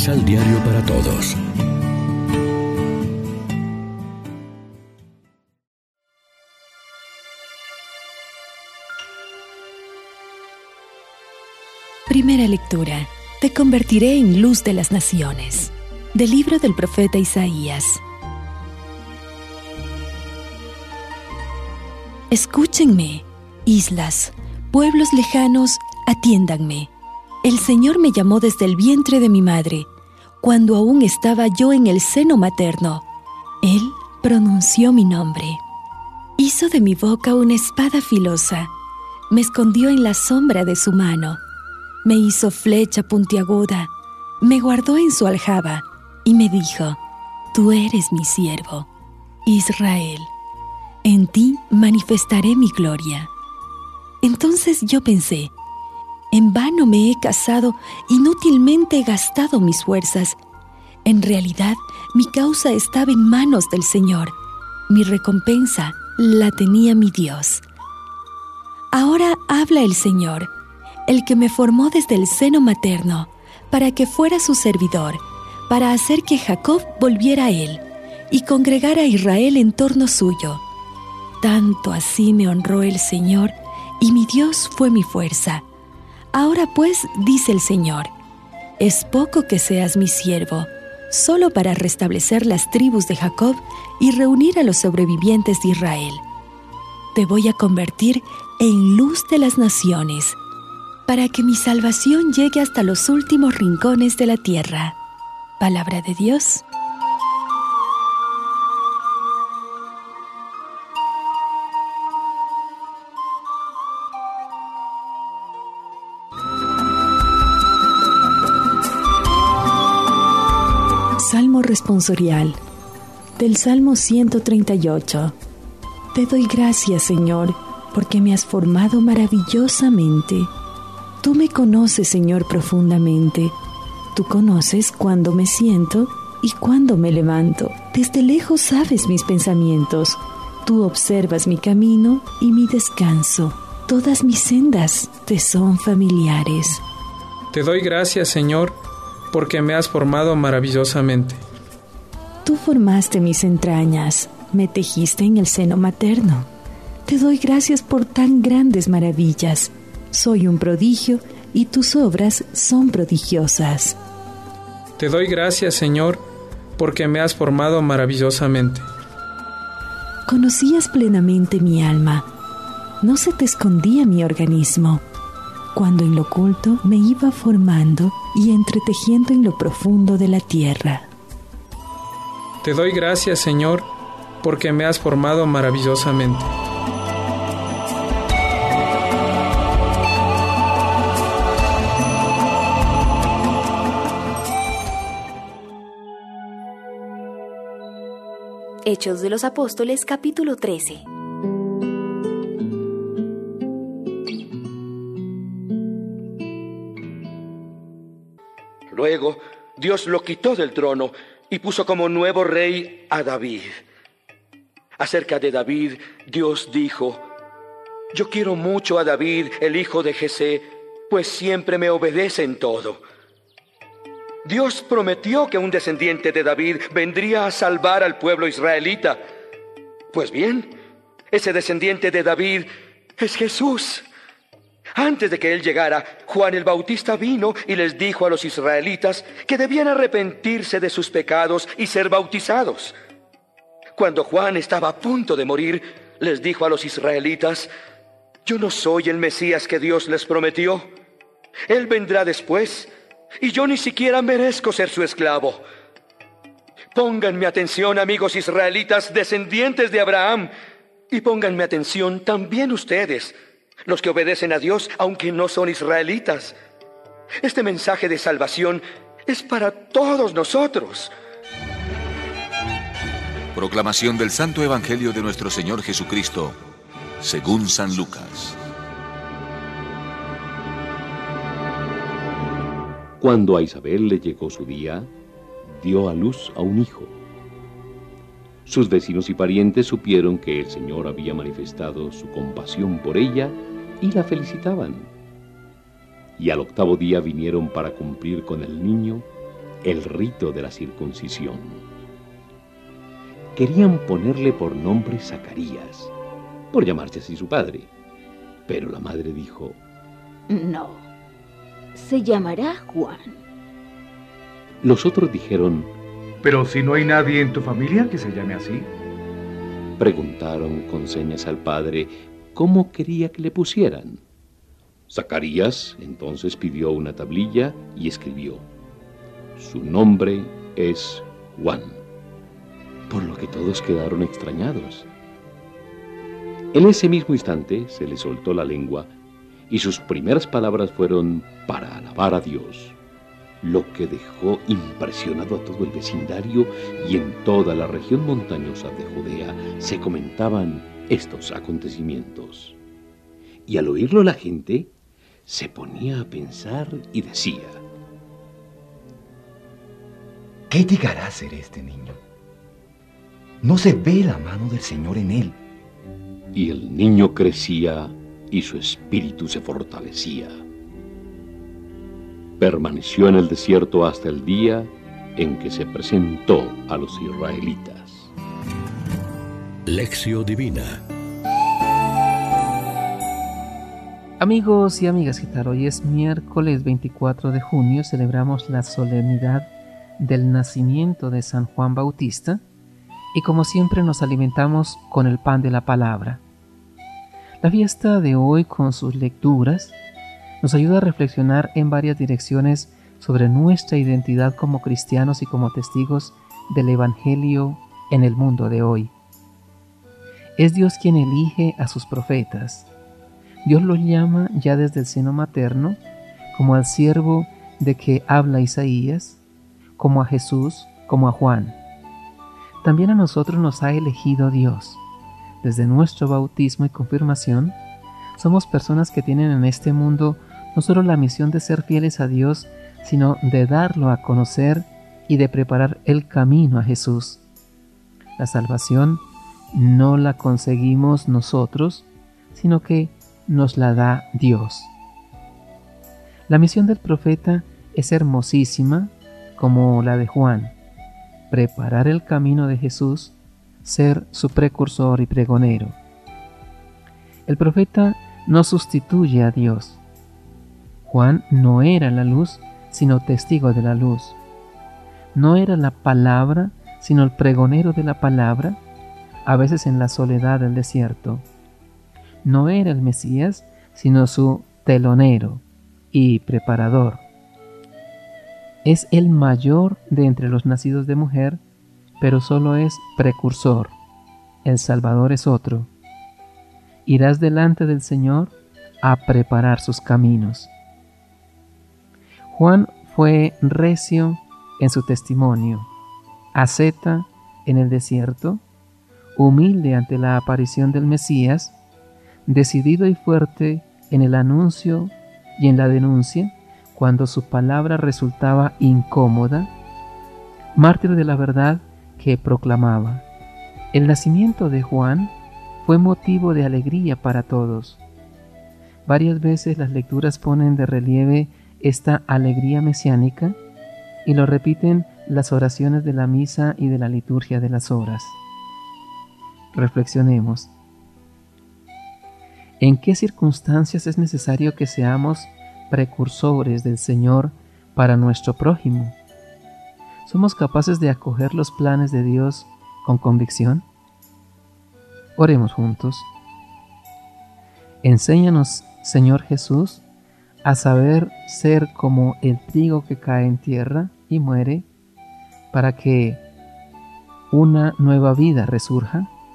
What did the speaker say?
Misal Diario para Todos. Primera lectura. Te convertiré en luz de las naciones. Del libro del profeta Isaías. Escúchenme, islas, pueblos lejanos, atiéndanme. El Señor me llamó desde el vientre de mi madre, cuando aún estaba yo en el seno materno. Él pronunció mi nombre. Hizo de mi boca una espada filosa. Me escondió en la sombra de su mano. Me hizo flecha puntiaguda. Me guardó en su aljaba y me dijo, Tú eres mi siervo, Israel. En ti manifestaré mi gloria. Entonces yo pensé, en vano me he casado, inútilmente he gastado mis fuerzas. En realidad, mi causa estaba en manos del Señor. Mi recompensa la tenía mi Dios. Ahora habla el Señor, el que me formó desde el seno materno, para que fuera su servidor, para hacer que Jacob volviera a él y congregara a Israel en torno suyo. Tanto así me honró el Señor, y mi Dios fue mi fuerza Ahora pues, dice el Señor, es poco que seas mi siervo, solo para restablecer las tribus de Jacob y reunir a los sobrevivientes de Israel. Te voy a convertir en luz de las naciones, para que mi salvación llegue hasta los últimos rincones de la tierra. Palabra de Dios. Responsorial del Salmo 138. Te doy gracias, Señor, porque me has formado maravillosamente. Tú me conoces, Señor, profundamente. Tú conoces cuándo me siento y cuándo me levanto. Desde lejos sabes mis pensamientos. Tú observas mi camino y mi descanso. Todas mis sendas te son familiares. Te doy gracias, Señor, porque me has formado maravillosamente. Tú formaste mis entrañas, me tejiste en el seno materno. Te doy gracias por tan grandes maravillas. Soy un prodigio y tus obras son prodigiosas. Te doy gracias, Señor, porque me has formado maravillosamente. Conocías plenamente mi alma. No se te escondía mi organismo cuando en lo oculto me iba formando y entretejiendo en lo profundo de la tierra. Te doy gracias, Señor, porque me has formado maravillosamente. Hechos de los Apóstoles capítulo 13 Luego Dios lo quitó del trono y puso como nuevo rey a David. Acerca de David, Dios dijo, yo quiero mucho a David, el hijo de Jesé, pues siempre me obedece en todo. Dios prometió que un descendiente de David vendría a salvar al pueblo israelita. Pues bien, ese descendiente de David es Jesús. Antes de que él llegara, Juan el Bautista vino y les dijo a los israelitas que debían arrepentirse de sus pecados y ser bautizados. Cuando Juan estaba a punto de morir, les dijo a los israelitas, yo no soy el Mesías que Dios les prometió. Él vendrá después y yo ni siquiera merezco ser su esclavo. Pónganme atención, amigos israelitas, descendientes de Abraham, y pónganme atención también ustedes los que obedecen a Dios aunque no son israelitas. Este mensaje de salvación es para todos nosotros. Proclamación del Santo Evangelio de nuestro Señor Jesucristo, según San Lucas. Cuando a Isabel le llegó su día, dio a luz a un hijo. Sus vecinos y parientes supieron que el Señor había manifestado su compasión por ella y la felicitaban. Y al octavo día vinieron para cumplir con el niño el rito de la circuncisión. Querían ponerle por nombre Zacarías, por llamarse así su padre. Pero la madre dijo, No, se llamará Juan. Los otros dijeron, Pero si no hay nadie en tu familia que se llame así. Preguntaron con señas al padre cómo quería que le pusieran. Zacarías entonces pidió una tablilla y escribió, Su nombre es Juan, por lo que todos quedaron extrañados. En ese mismo instante se le soltó la lengua y sus primeras palabras fueron para alabar a Dios, lo que dejó impresionado a todo el vecindario y en toda la región montañosa de Judea se comentaban estos acontecimientos. Y al oírlo la gente se ponía a pensar y decía, ¿qué llegará a ser este niño? No se ve la mano del Señor en él. Y el niño crecía y su espíritu se fortalecía. Permaneció en el desierto hasta el día en que se presentó a los israelitas. Lección Divina Amigos y amigas, ¿qué? Hoy es miércoles 24 de junio, celebramos la solemnidad del nacimiento de San Juan Bautista y como siempre nos alimentamos con el pan de la palabra. La fiesta de hoy con sus lecturas nos ayuda a reflexionar en varias direcciones sobre nuestra identidad como cristianos y como testigos del Evangelio en el mundo de hoy. Es Dios quien elige a sus profetas Dios los llama ya desde el seno materno, como al siervo de que habla Isaías, como a Jesús, como a Juan. También a nosotros nos ha elegido Dios. Desde nuestro bautismo y confirmación, somos personas que tienen en este mundo no solo la misión de ser fieles a Dios, sino de darlo a conocer y de preparar el camino a Jesús. La salvación no la conseguimos nosotros, sino que nos la da Dios. La misión del profeta es hermosísima como la de Juan, preparar el camino de Jesús, ser su precursor y pregonero. El profeta no sustituye a Dios. Juan no era la luz, sino testigo de la luz. No era la palabra, sino el pregonero de la palabra, a veces en la soledad del desierto no era el Mesías, sino su telonero y preparador. Es el mayor de entre los nacidos de mujer, pero solo es precursor. El Salvador es otro. Irás delante del Señor a preparar sus caminos. Juan fue recio en su testimonio, asceta en el desierto, humilde ante la aparición del Mesías, decidido y fuerte en el anuncio y en la denuncia, cuando su palabra resultaba incómoda, mártir de la verdad que proclamaba. El nacimiento de Juan fue motivo de alegría para todos. Varias veces las lecturas ponen de relieve esta alegría mesiánica y lo repiten las oraciones de la misa y de la liturgia de las horas. Reflexionemos. ¿En qué circunstancias es necesario que seamos precursores del Señor para nuestro prójimo? ¿Somos capaces de acoger los planes de Dios con convicción? Oremos juntos. Enséñanos, Señor Jesús, a saber ser como el trigo que cae en tierra y muere, para que una nueva vida resurja.